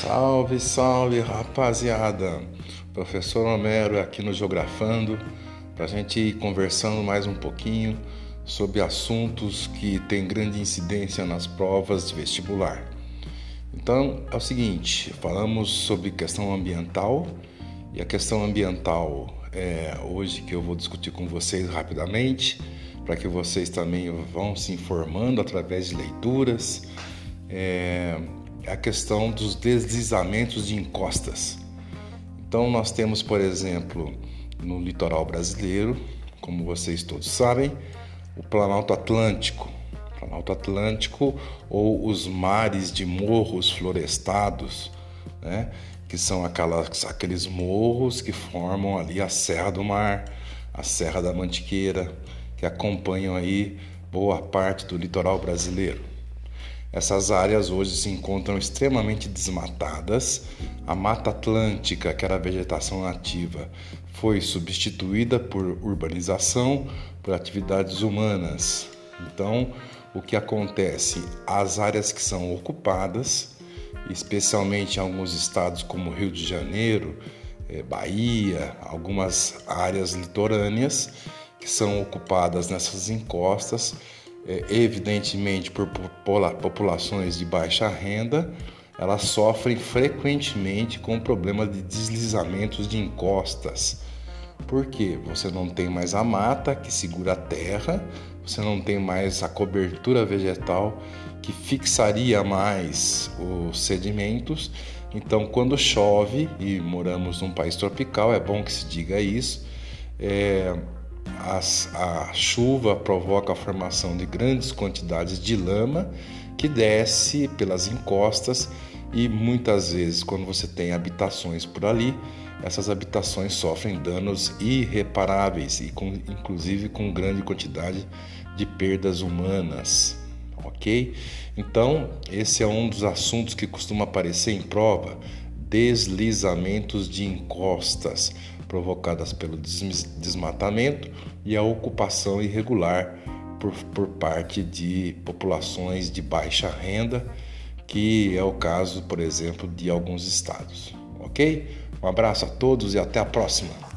Salve, salve, rapaziada! Professor Homero aqui no Geografando para a gente ir conversando mais um pouquinho sobre assuntos que têm grande incidência nas provas de vestibular. Então é o seguinte: falamos sobre questão ambiental e a questão ambiental é hoje que eu vou discutir com vocês rapidamente para que vocês também vão se informando através de leituras. É, a questão dos deslizamentos de encostas. Então, nós temos, por exemplo, no litoral brasileiro, como vocês todos sabem, o Planalto Atlântico. Planalto Atlântico ou os mares de morros florestados, né? que são aquelas, aqueles morros que formam ali a Serra do Mar, a Serra da Mantiqueira, que acompanham aí boa parte do litoral brasileiro. Essas áreas hoje se encontram extremamente desmatadas. A Mata Atlântica, que era a vegetação nativa, foi substituída por urbanização, por atividades humanas. Então, o que acontece? As áreas que são ocupadas, especialmente em alguns estados como Rio de Janeiro, eh, Bahia, algumas áreas litorâneas, que são ocupadas nessas encostas, é, evidentemente por populações de baixa renda, elas sofrem frequentemente com o problema de deslizamentos de encostas. Porque você não tem mais a mata que segura a terra, você não tem mais a cobertura vegetal que fixaria mais os sedimentos. Então, quando chove, e moramos num país tropical, é bom que se diga isso, é, as, a chuva provoca a formação de grandes quantidades de lama que desce pelas encostas e muitas vezes, quando você tem habitações por ali, essas habitações sofrem danos irreparáveis e com, inclusive com grande quantidade de perdas humanas. Ok? Então, esse é um dos assuntos que costuma aparecer em prova: deslizamentos de encostas provocadas pelo desmatamento e a ocupação irregular por, por parte de populações de baixa renda, que é o caso, por exemplo, de alguns estados. Ok? Um abraço a todos e até a próxima!